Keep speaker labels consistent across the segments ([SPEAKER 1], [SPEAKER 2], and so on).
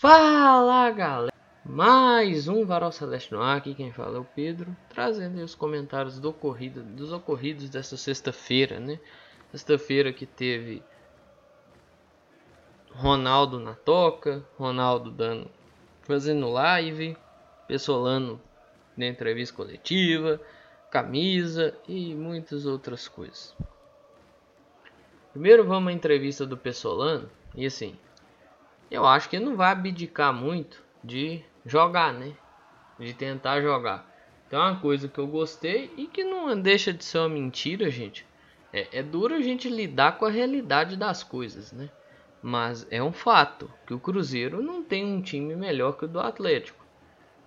[SPEAKER 1] Fala galera, mais um Varal Celeste no ar, aqui quem fala é o Pedro, trazendo os comentários do ocorrido, dos ocorridos dessa sexta-feira, né? Sexta-feira que teve Ronaldo na toca, Ronaldo dando, fazendo live, Pessolano na entrevista coletiva, camisa e muitas outras coisas. Primeiro vamos à entrevista do Pessolano, e assim, eu acho que não vai abdicar muito de jogar, né? De tentar jogar. Então uma coisa que eu gostei e que não deixa de ser uma mentira, gente. É, é duro a gente lidar com a realidade das coisas, né? Mas é um fato que o Cruzeiro não tem um time melhor que o do Atlético.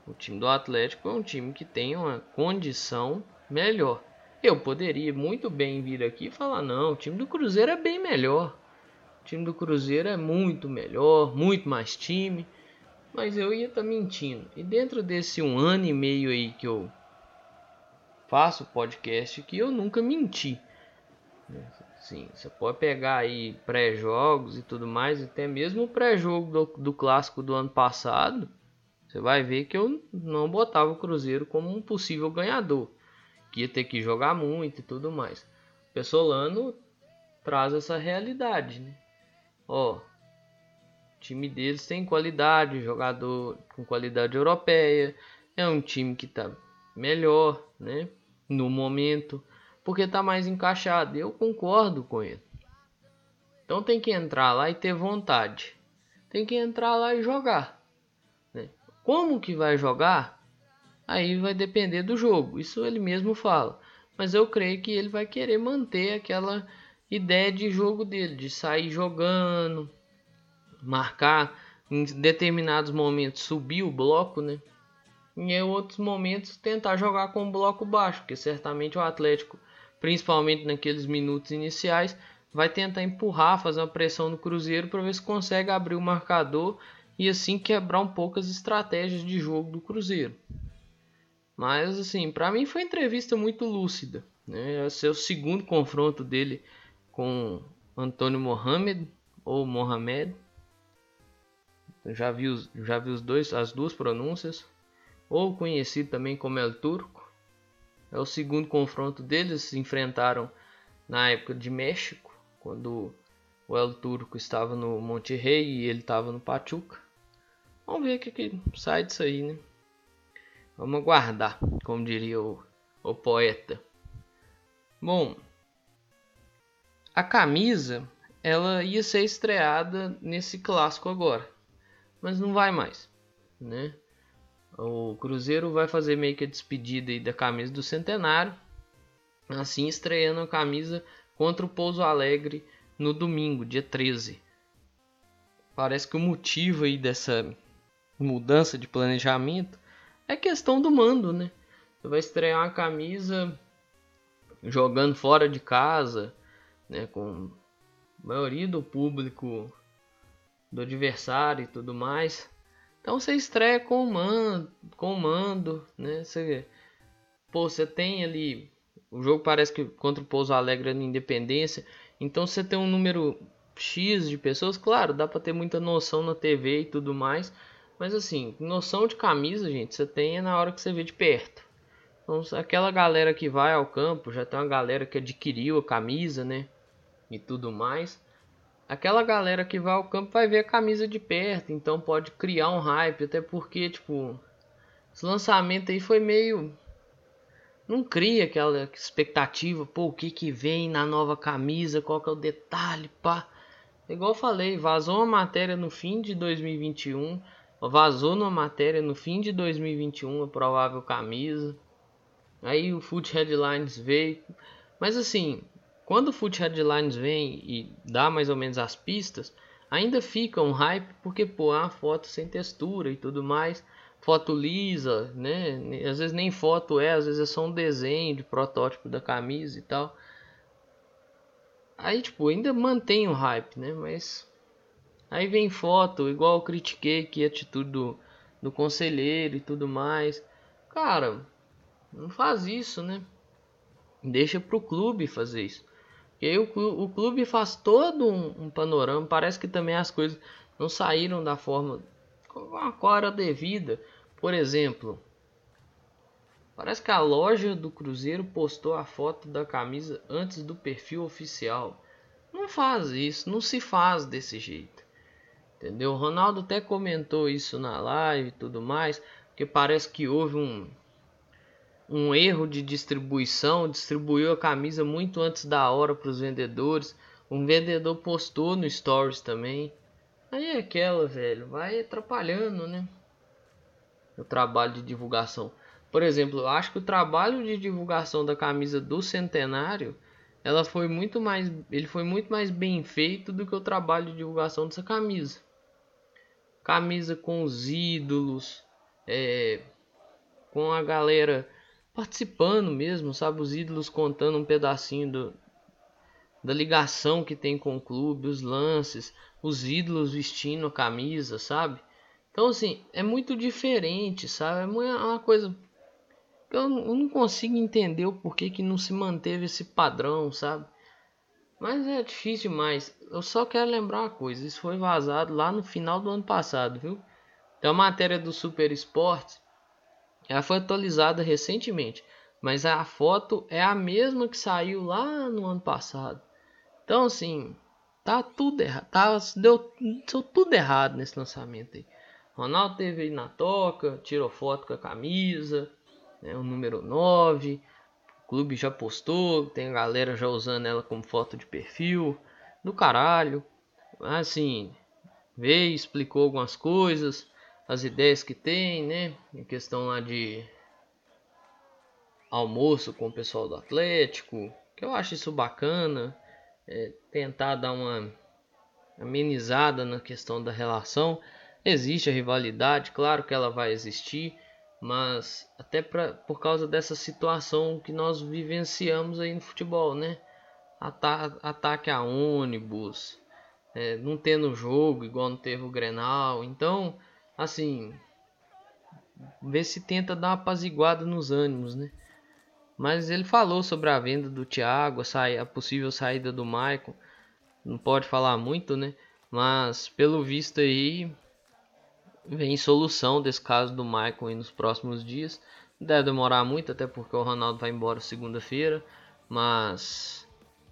[SPEAKER 1] O time do Atlético é um time que tem uma condição melhor. Eu poderia muito bem vir aqui e falar: não, o time do Cruzeiro é bem melhor. O time do Cruzeiro é muito melhor, muito mais time. Mas eu ia estar tá mentindo. E dentro desse um ano e meio aí que eu faço podcast, que eu nunca menti. Sim, você pode pegar aí pré-jogos e tudo mais, até mesmo o pré-jogo do, do clássico do ano passado, você vai ver que eu não botava o Cruzeiro como um possível ganhador, que ia ter que jogar muito e tudo mais. O Pessolano traz essa realidade, né? Ó, o time deles tem qualidade, jogador com qualidade europeia, é um time que tá melhor, né? No momento, porque tá mais encaixado. Eu concordo com ele. Então tem que entrar lá e ter vontade. Tem que entrar lá e jogar. Né? Como que vai jogar? Aí vai depender do jogo. Isso ele mesmo fala. Mas eu creio que ele vai querer manter aquela ideia de jogo dele, de sair jogando, marcar em determinados momentos subir o bloco, né? E em outros momentos tentar jogar com o bloco baixo, porque certamente o Atlético, principalmente naqueles minutos iniciais, vai tentar empurrar, fazer uma pressão no Cruzeiro para ver se consegue abrir o marcador e assim quebrar um pouco as estratégias de jogo do Cruzeiro. Mas assim, para mim foi uma entrevista muito lúcida, né? Esse é o segundo confronto dele com Antônio Mohamed ou Mohamed. Já vi, os, já vi os dois, as duas pronúncias. Ou conhecido também como El Turco. É o segundo confronto deles. Se enfrentaram na época de México, quando o El Turco estava no Monte Rei e ele estava no Pachuca. Vamos ver o que, que sai disso aí, né? Vamos aguardar, como diria o, o poeta. Bom, a camisa ela ia ser estreada nesse clássico agora, mas não vai mais, né? O Cruzeiro vai fazer meio que a despedida da camisa do centenário, assim estreando a camisa contra o Pouso Alegre no domingo, dia 13. Parece que o motivo aí dessa mudança de planejamento é questão do mando, né? Você vai estrear uma camisa jogando fora de casa, né, com a maioria do público do adversário e tudo mais. Então você estreia com o mando, com o mando, né? Você, pô, você tem ali o jogo parece que contra o Pouso Alegre é na Independência, então você tem um número X de pessoas, claro, dá para ter muita noção na TV e tudo mais, mas assim, noção de camisa, gente, você tem na hora que você vê de perto. Então, aquela galera que vai ao campo, já tem uma galera que adquiriu a camisa, né? E tudo mais. Aquela galera que vai ao campo vai ver a camisa de perto, então pode criar um hype, até porque, tipo, esse lançamento aí foi meio. Não cria aquela expectativa, pô, o que que vem na nova camisa, qual que é o detalhe, pá. Igual eu falei, vazou uma matéria no fim de 2021, vazou uma matéria no fim de 2021 a provável camisa. Aí o Foot Headlines veio. Mas assim, quando o Foot Headlines vem e dá mais ou menos as pistas, ainda fica um hype porque pô, uma foto sem textura e tudo mais. Foto lisa, né? Às vezes nem foto é, às vezes é só um desenho de protótipo da camisa e tal. Aí, tipo, ainda mantém o hype, né? Mas aí vem foto, igual eu critiquei que a atitude do, do conselheiro e tudo mais. Cara, não faz isso, né? Deixa pro clube fazer isso. Porque aí o, o clube faz todo um, um panorama. Parece que também as coisas não saíram da forma hora devida. Por exemplo, parece que a loja do Cruzeiro postou a foto da camisa antes do perfil oficial. Não faz isso, não se faz desse jeito. Entendeu? O Ronaldo até comentou isso na live e tudo mais, porque parece que houve um um erro de distribuição, distribuiu a camisa muito antes da hora para os vendedores. Um vendedor postou no Stories também. Aí é aquela, velho, vai atrapalhando, né? O trabalho de divulgação. Por exemplo, eu acho que o trabalho de divulgação da camisa do centenário, ela foi muito mais, ele foi muito mais bem feito do que o trabalho de divulgação dessa camisa. Camisa com os ídolos, é, com a galera participando mesmo, sabe? Os ídolos contando um pedacinho do, da ligação que tem com o clube, os lances, os ídolos vestindo a camisa, sabe? Então, assim, é muito diferente, sabe? É uma coisa que eu não consigo entender o porquê que não se manteve esse padrão, sabe? Mas é difícil demais. Eu só quero lembrar uma coisa: isso foi vazado lá no final do ano passado, viu? Tem a matéria do Super Esporte ela foi atualizada recentemente, mas a foto é a mesma que saiu lá no ano passado. Então assim, tá tudo errado, tá, deu, deu tudo errado nesse lançamento aí. Ronaldo teve na toca, tirou foto com a camisa, né, o número 9. O clube já postou, tem a galera já usando ela como foto de perfil. Do caralho. Assim, veio, explicou algumas coisas as ideias que tem, né? Em questão lá de almoço com o pessoal do Atlético, que eu acho isso bacana, é, tentar dar uma amenizada na questão da relação. Existe a rivalidade, claro que ela vai existir, mas até pra, por causa dessa situação que nós vivenciamos aí no futebol, né? Ata ataque a ônibus, é, não tendo jogo igual não teve o Grenal, então assim, ver se tenta dar uma apaziguada nos ânimos, né? Mas ele falou sobre a venda do Thiago, a, possível saída do Michael. Não pode falar muito, né? Mas pelo visto aí vem solução desse caso do aí nos próximos dias. Deve demorar muito, até porque o Ronaldo vai embora segunda-feira. Mas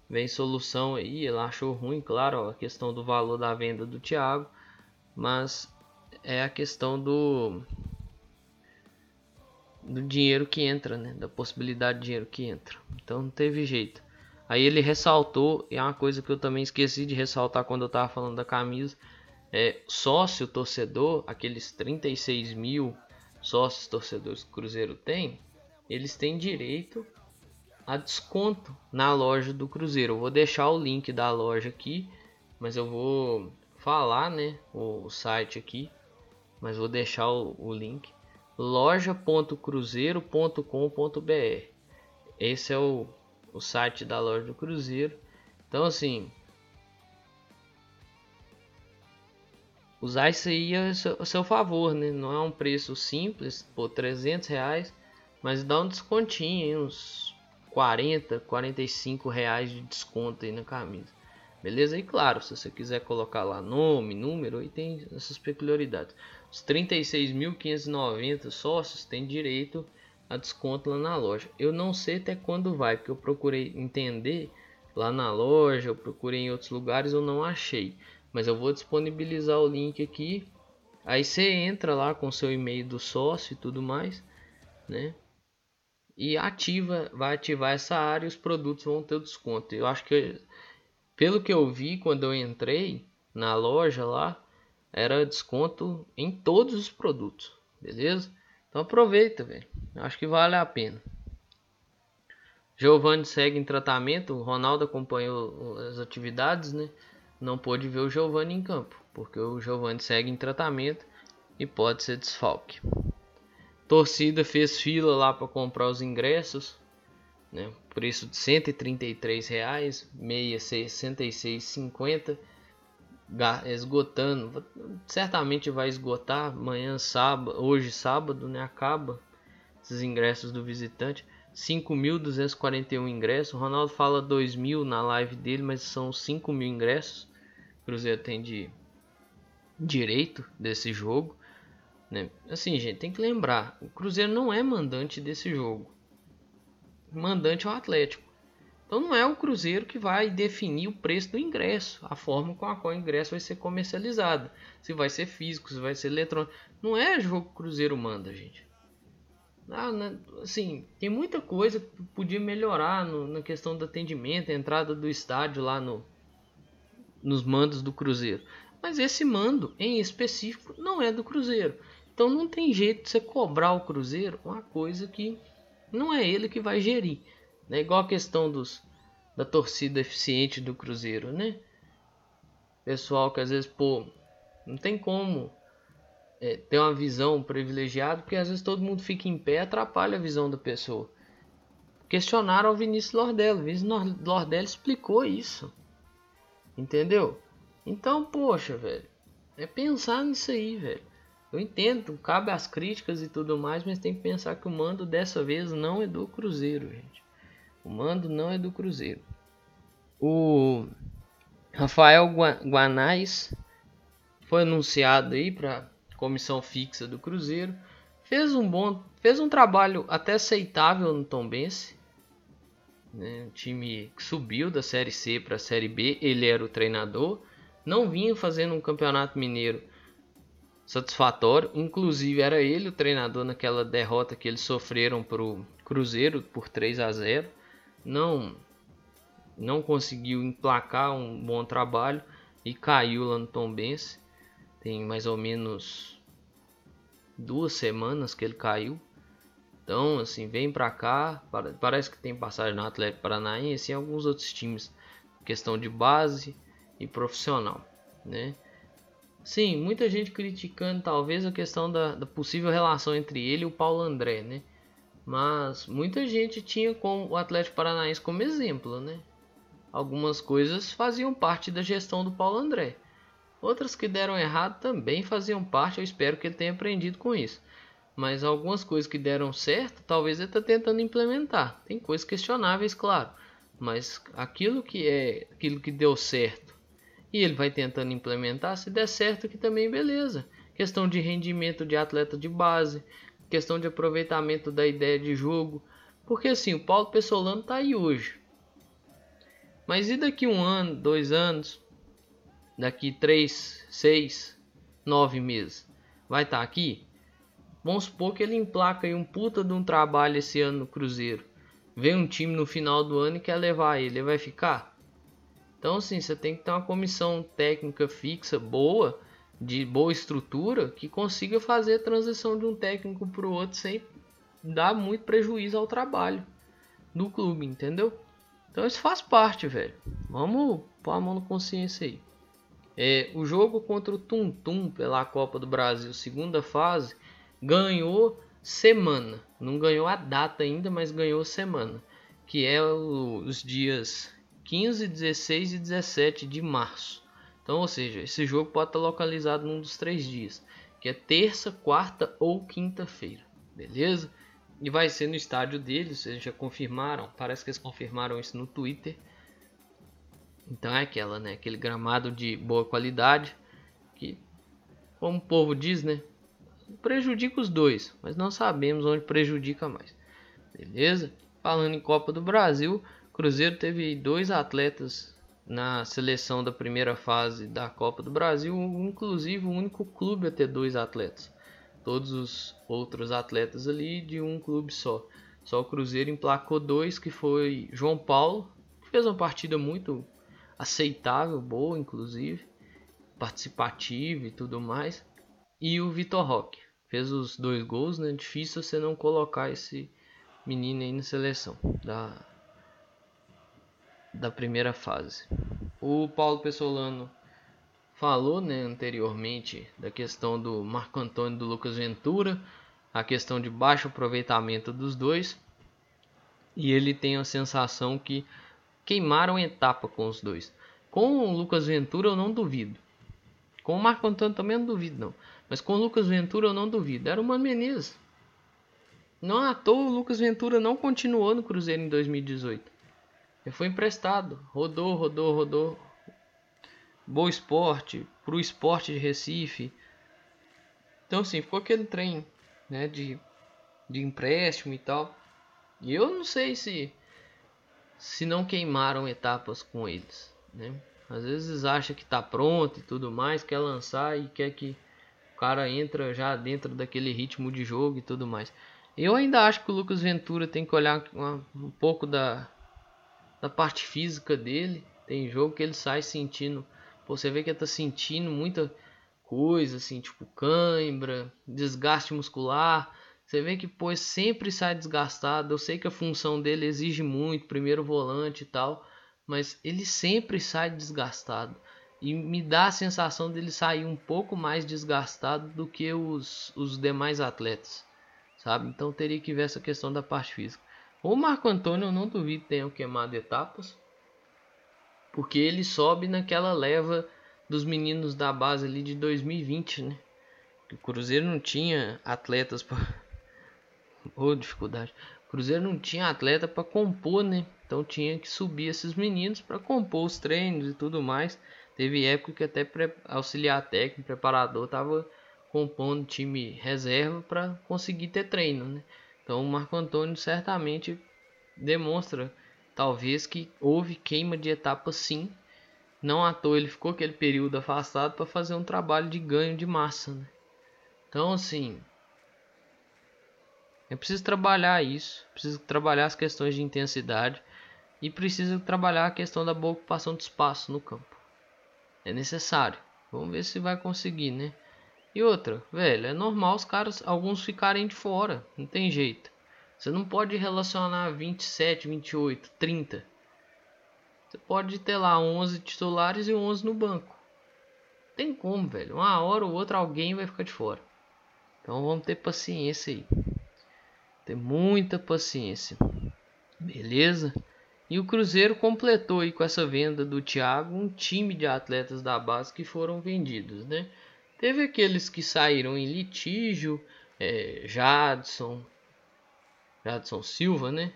[SPEAKER 1] vem solução aí. Ele achou ruim, claro, a questão do valor da venda do Thiago. Mas é a questão do do dinheiro que entra, né? Da possibilidade de dinheiro que entra. Então não teve jeito. Aí ele ressaltou, e é uma coisa que eu também esqueci de ressaltar quando eu tava falando da camisa, é sócio torcedor, aqueles 36 mil sócios torcedores que o Cruzeiro tem, eles têm direito a desconto na loja do Cruzeiro. Eu vou deixar o link da loja aqui, mas eu vou falar, né, o site aqui mas vou deixar o, o link loja.cruzeiro.com.br. Esse é o, o site da loja do Cruzeiro. Então assim, usar isso aí a seu, a seu favor, né? Não é um preço simples, por 300 reais, mas dá um descontinho, uns 40, 45 reais de desconto aí na camisa. Beleza? E claro, se você quiser colocar lá nome, número, aí tem essas peculiaridades. Os 36.590 sócios têm direito a desconto lá na loja. Eu não sei até quando vai, porque eu procurei entender lá na loja, eu procurei em outros lugares, eu não achei. Mas eu vou disponibilizar o link aqui. Aí você entra lá com seu e-mail do sócio e tudo mais, né? E ativa, vai ativar essa área e os produtos vão ter desconto. Eu acho que pelo que eu vi quando eu entrei na loja lá, era desconto em todos os produtos, beleza? Então aproveita, velho. Acho que vale a pena. Giovanni segue em tratamento. O Ronaldo acompanhou as atividades, né? Não pôde ver o Giovanni em campo, porque o Giovanni segue em tratamento e pode ser desfalque. Torcida fez fila lá para comprar os ingressos né? Preço de 133 reais, meia 66,50, esgotando, certamente vai esgotar amanhã sábado, hoje sábado, né? Acaba esses ingressos do visitante. 5.241 ingressos. O Ronaldo fala 2.000 na live dele, mas são 5.000 ingressos. O Cruzeiro tem de direito desse jogo. Né? Assim, gente, tem que lembrar: o Cruzeiro não é mandante desse jogo. O mandante é o Atlético. Então não é o Cruzeiro que vai definir o preço do ingresso, a forma com a qual o ingresso vai ser comercializado. Se vai ser físico, se vai ser eletrônico. Não é jogo que o Cruzeiro manda, gente. Ah, né, assim, tem muita coisa que podia melhorar no, na questão do atendimento, a entrada do estádio lá no, nos mandos do Cruzeiro. Mas esse mando em específico não é do Cruzeiro. Então não tem jeito de você cobrar o Cruzeiro uma coisa que não é ele que vai gerir. É igual a questão dos, da torcida eficiente do Cruzeiro, né? Pessoal que às vezes, pô, não tem como é, ter uma visão privilegiada, porque às vezes todo mundo fica em pé atrapalha a visão da pessoa. Questionaram o Vinícius Lordello. O Vinícius Lordello explicou isso. Entendeu? Então, poxa, velho. É pensar nisso aí, velho. Eu entendo, cabe as críticas e tudo mais, mas tem que pensar que o mando dessa vez não é do Cruzeiro, gente. O mando não é do Cruzeiro. O Rafael Guanais foi anunciado aí para comissão fixa do Cruzeiro. Fez um bom, fez um trabalho até aceitável no Tombense. Né? O time subiu da Série C para a Série B. Ele era o treinador. Não vinha fazendo um campeonato mineiro satisfatório. Inclusive era ele o treinador naquela derrota que eles sofreram para o Cruzeiro por 3 a 0 não não conseguiu emplacar um bom trabalho e caiu lá no Tombense. Tem mais ou menos duas semanas que ele caiu. Então, assim, vem pra cá. Parece que tem passagem no Atlético Paranaense e alguns outros times. Questão de base e profissional, né? Sim, muita gente criticando talvez a questão da, da possível relação entre ele e o Paulo André, né? Mas muita gente tinha com o Atlético Paranaense como exemplo, né? Algumas coisas faziam parte da gestão do Paulo André. Outras que deram errado também faziam parte, eu espero que ele tenha aprendido com isso. Mas algumas coisas que deram certo, talvez ele está tentando implementar. Tem coisas questionáveis, claro. Mas aquilo que é aquilo que deu certo e ele vai tentando implementar, se der certo que também beleza. Questão de rendimento de atleta de base, questão de aproveitamento da ideia de jogo. Porque assim, o Paulo Pessolano está aí hoje. Mas e daqui um ano, dois anos, daqui três, seis, nove meses, vai estar tá aqui? Vamos supor que ele emplaca aí um puta de um trabalho esse ano no Cruzeiro. Vem um time no final do ano e quer levar ele, ele vai ficar? Então assim, você tem que ter uma comissão técnica fixa boa de boa estrutura que consiga fazer a transição de um técnico para o outro sem dar muito prejuízo ao trabalho do clube, entendeu? Então isso faz parte, velho. Vamos pôr a mão na consciência aí. É, o jogo contra o Tum Tum pela Copa do Brasil, segunda fase, ganhou semana. Não ganhou a data ainda, mas ganhou semana. Que é os dias 15, 16 e 17 de março. Então, ou seja, esse jogo pode estar localizado num dos três dias, que é terça, quarta ou quinta-feira, beleza? E vai ser no estádio deles, eles já confirmaram, parece que eles confirmaram isso no Twitter. Então é aquela, né? Aquele gramado de boa qualidade que, como o povo diz, né? Prejudica os dois, mas não sabemos onde prejudica mais. Beleza? Falando em Copa do Brasil, Cruzeiro teve dois atletas na seleção da primeira fase da Copa do Brasil, inclusive o único clube a ter dois atletas. Todos os outros atletas ali de um clube só. Só o Cruzeiro emplacou dois, que foi João Paulo, que fez uma partida muito aceitável, boa inclusive, participativa e tudo mais, e o Vitor Roque. Fez os dois gols, né? Difícil você não colocar esse menino aí na seleção da da primeira fase. O Paulo Pessolano falou né, anteriormente da questão do Marco Antônio e do Lucas Ventura, a questão de baixo aproveitamento dos dois, e ele tem a sensação que queimaram etapa com os dois. Com o Lucas Ventura eu não duvido. Com o Marco Antônio também não duvido não. Mas com o Lucas Ventura eu não duvido. Era uma Menezes. Não à toa o Lucas Ventura não continuou no Cruzeiro em 2018. Ele foi emprestado, rodou, rodou, rodou. Boa Esporte, pro Esporte de Recife. Então assim, ficou aquele trem, né, de, de empréstimo e tal. E eu não sei se se não queimaram etapas com eles, né? Às vezes acha que tá pronto e tudo mais, quer lançar e quer que o cara entra já dentro daquele ritmo de jogo e tudo mais. Eu ainda acho que o Lucas Ventura tem que olhar um pouco da, da parte física dele. Tem jogo que ele sai sentindo. Você vê que ele tá sentindo muita coisa, assim, tipo cãibra, desgaste muscular. Você vê que pô, sempre sai desgastado. Eu sei que a função dele exige muito, primeiro volante e tal mas ele sempre sai desgastado. E me dá a sensação dele sair um pouco mais desgastado do que os, os demais atletas, sabe? Então teria que ver essa questão da parte física. O Marco Antônio eu não duvido tenha queimado etapas, porque ele sobe naquela leva dos meninos da base ali de 2020, né? O Cruzeiro não tinha atletas para ou dificuldade. O Cruzeiro não tinha atleta para compor, né? Então tinha que subir esses meninos para compor os treinos e tudo mais. Teve época que até auxiliar técnico, preparador, tava compondo time reserva para conseguir ter treino, né? Então Marco Antônio certamente demonstra talvez que houve queima de etapa sim. Não à toa ele ficou aquele período afastado para fazer um trabalho de ganho de massa, né? Então assim, é preciso trabalhar isso, preciso trabalhar as questões de intensidade e precisa trabalhar a questão da boa ocupação de espaço no campo. É necessário. Vamos ver se vai conseguir, né? E outra, velho, é normal os caras, alguns ficarem de fora, não tem jeito. Você não pode relacionar 27, 28, 30. Você pode ter lá 11 titulares e 11 no banco. Tem como, velho. Uma hora ou outra alguém vai ficar de fora. Então vamos ter paciência aí. Ter muita paciência. Beleza? E o Cruzeiro completou aí com essa venda do Thiago um time de atletas da base que foram vendidos, né? Teve aqueles que saíram em litígio, é, Jadson, Jadson Silva, né?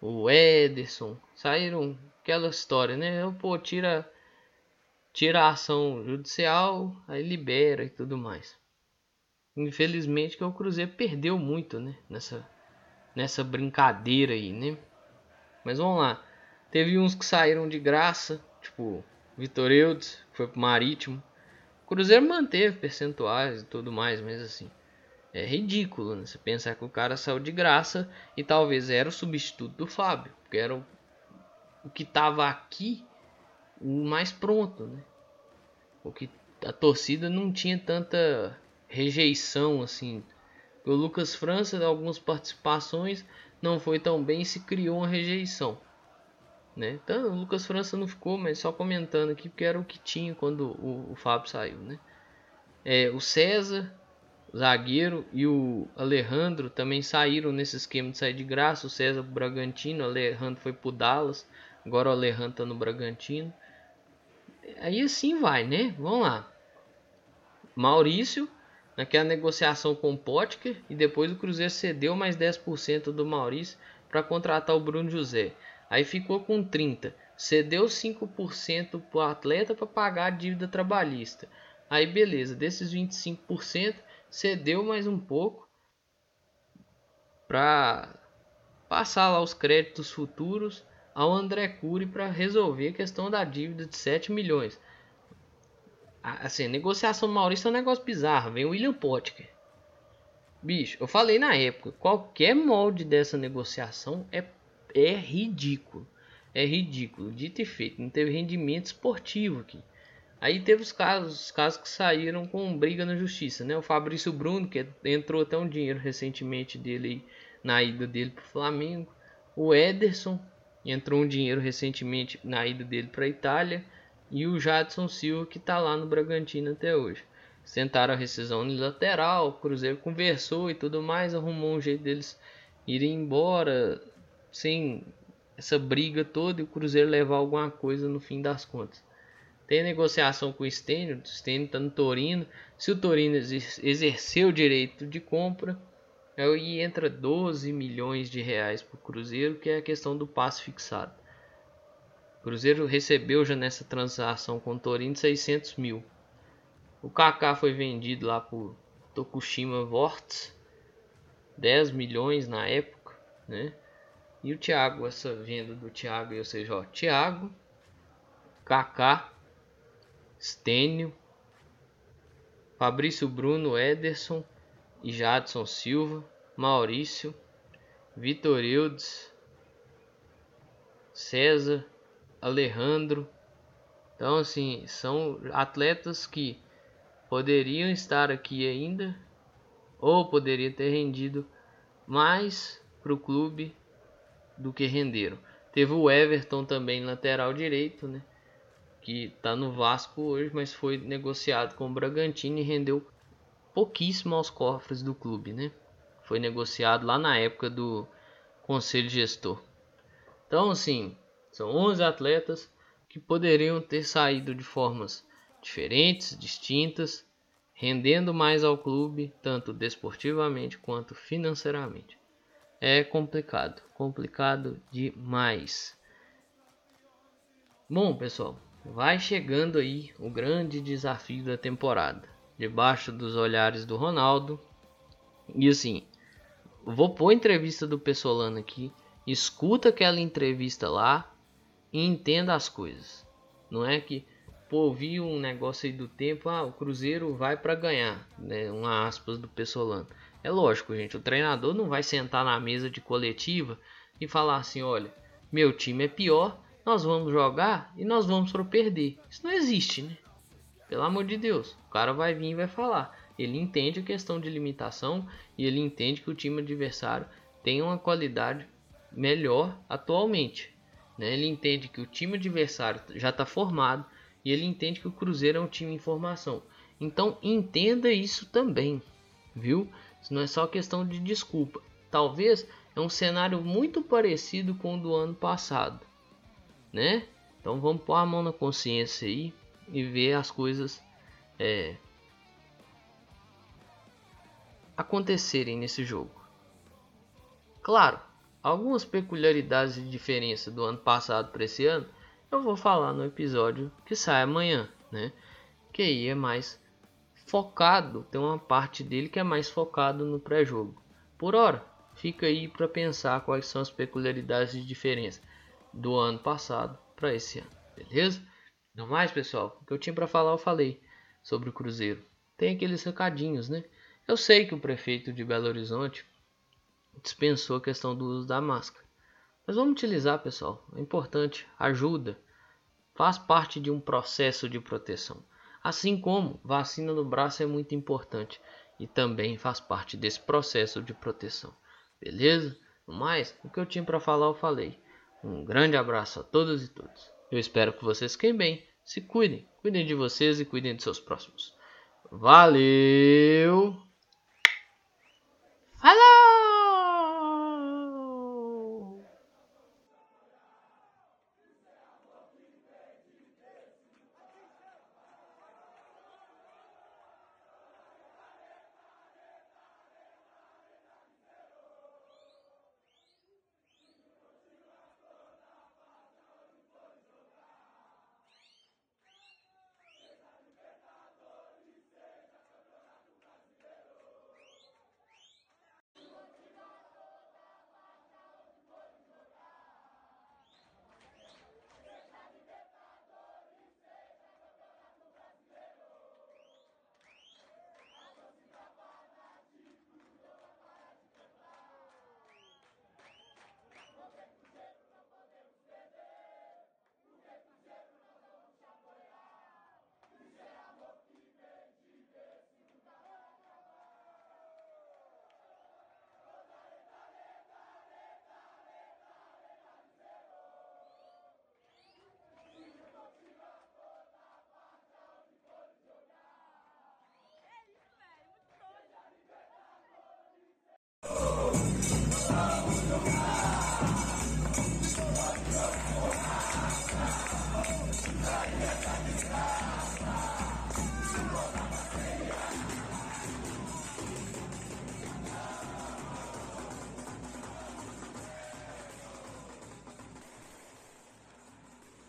[SPEAKER 1] O Ederson, saíram aquela história, né? Pô, tira, tira a ação judicial, aí libera e tudo mais. Infelizmente que o Cruzeiro perdeu muito, né? Nessa, nessa brincadeira aí, né? Mas vamos lá. Teve uns que saíram de graça, tipo Vitor Eudes, que foi pro Marítimo. Cruzeiro manteve percentuais e tudo mais, mas assim, é ridículo, né? Você pensar que o cara saiu de graça e talvez era o substituto do Fábio, porque era o, o que tava aqui o mais pronto, né? O que a torcida não tinha tanta rejeição assim. O Lucas França, algumas participações, não foi tão bem se criou uma rejeição. Né? Então, o Lucas França não ficou, mas só comentando aqui, porque era o que tinha quando o, o Fábio saiu. Né? É, o César, o zagueiro, e o Alejandro também saíram nesse esquema de sair de graça. O César para o Bragantino, o Alejandro foi para o Dallas, agora o Alejandro está no Bragantino. Aí assim vai, né? Vamos lá. Maurício naquela negociação com o Potker e depois o Cruzeiro cedeu mais 10% do Maurício para contratar o Bruno José. Aí ficou com 30, cedeu 5% para o atleta para pagar a dívida trabalhista. Aí beleza, desses 25% cedeu mais um pouco para passar lá os créditos futuros ao André Cury para resolver a questão da dívida de 7 milhões. Assim, a negociação Maurício é um negócio bizarro. Vem o William Potker. Bicho, eu falei na época, qualquer molde dessa negociação é, é ridículo. É ridículo, dito e feito. Não teve rendimento esportivo aqui. Aí teve os casos, os casos que saíram com briga na justiça, né? O Fabrício Bruno, que entrou até um dinheiro recentemente dele na ida dele para o Flamengo. O Ederson entrou um dinheiro recentemente na ida dele para a Itália e o Jadson Silva que está lá no Bragantino até hoje. Sentaram a rescisão unilateral, o Cruzeiro conversou e tudo mais, arrumou um jeito deles irem embora sem essa briga toda e o Cruzeiro levar alguma coisa no fim das contas. Tem negociação com o Stênio, o Stênio está no Torino. Se o Torino exercer o direito de compra, aí entra 12 milhões de reais para o Cruzeiro, que é a questão do passe fixado. O Cruzeiro recebeu já nessa transação com o Torino 600 mil. O Kaká foi vendido lá por Tokushima Vorts, 10 milhões na época, né? E o Thiago, essa venda do Thiago, ou seja, ó, Thiago, Kaká, Stênio, Fabrício Bruno, Ederson e Jadson Silva, Maurício, Vitor Eudes, César, Alejandro. Então, assim, são atletas que poderiam estar aqui ainda ou poderia ter rendido mais para o clube do que renderam. Teve o Everton também lateral direito, né? Que está no Vasco hoje, mas foi negociado com o Bragantino e rendeu pouquíssimo aos cofres do clube, né? Foi negociado lá na época do conselho gestor. Então, assim, são 11 atletas que poderiam ter saído de formas diferentes, distintas, rendendo mais ao clube, tanto desportivamente quanto financeiramente. É complicado, complicado demais. Bom, pessoal, vai chegando aí o grande desafio da temporada, debaixo dos olhares do Ronaldo. E assim, vou pôr a entrevista do Pessolano aqui, escuta aquela entrevista lá e entenda as coisas. Não é que, pô, vi um negócio aí do tempo, ah, o Cruzeiro vai para ganhar, né? Uma aspas do Pessolano. É lógico, gente, o treinador não vai sentar na mesa de coletiva e falar assim, olha, meu time é pior, nós vamos jogar e nós vamos para perder. Isso não existe, né? Pelo amor de Deus, o cara vai vir e vai falar. Ele entende a questão de limitação e ele entende que o time adversário tem uma qualidade melhor atualmente. Né? Ele entende que o time adversário já está formado e ele entende que o Cruzeiro é um time em formação. Então entenda isso também, viu? Isso não é só questão de desculpa. Talvez é um cenário muito parecido com o do ano passado, né? Então vamos pôr a mão na consciência aí e ver as coisas é, acontecerem nesse jogo. Claro, algumas peculiaridades de diferença do ano passado para esse ano, eu vou falar no episódio que sai amanhã, né? Que aí é mais focado, tem uma parte dele que é mais focado no pré-jogo. Por hora, fica aí para pensar quais são as peculiaridades de diferença do ano passado para esse ano, beleza? No mais, pessoal, o que eu tinha para falar eu falei sobre o Cruzeiro. Tem aqueles recadinhos, né? Eu sei que o prefeito de Belo Horizonte dispensou a questão do uso da máscara. Mas vamos utilizar, pessoal. É importante, ajuda. Faz parte de um processo de proteção. Assim como vacina no braço é muito importante e também faz parte desse processo de proteção. Beleza? No mais, o que eu tinha para falar eu falei. Um grande abraço a todas e todos. Eu espero que vocês fiquem bem, se cuidem, cuidem de vocês e cuidem de seus próximos. Valeu! Falou!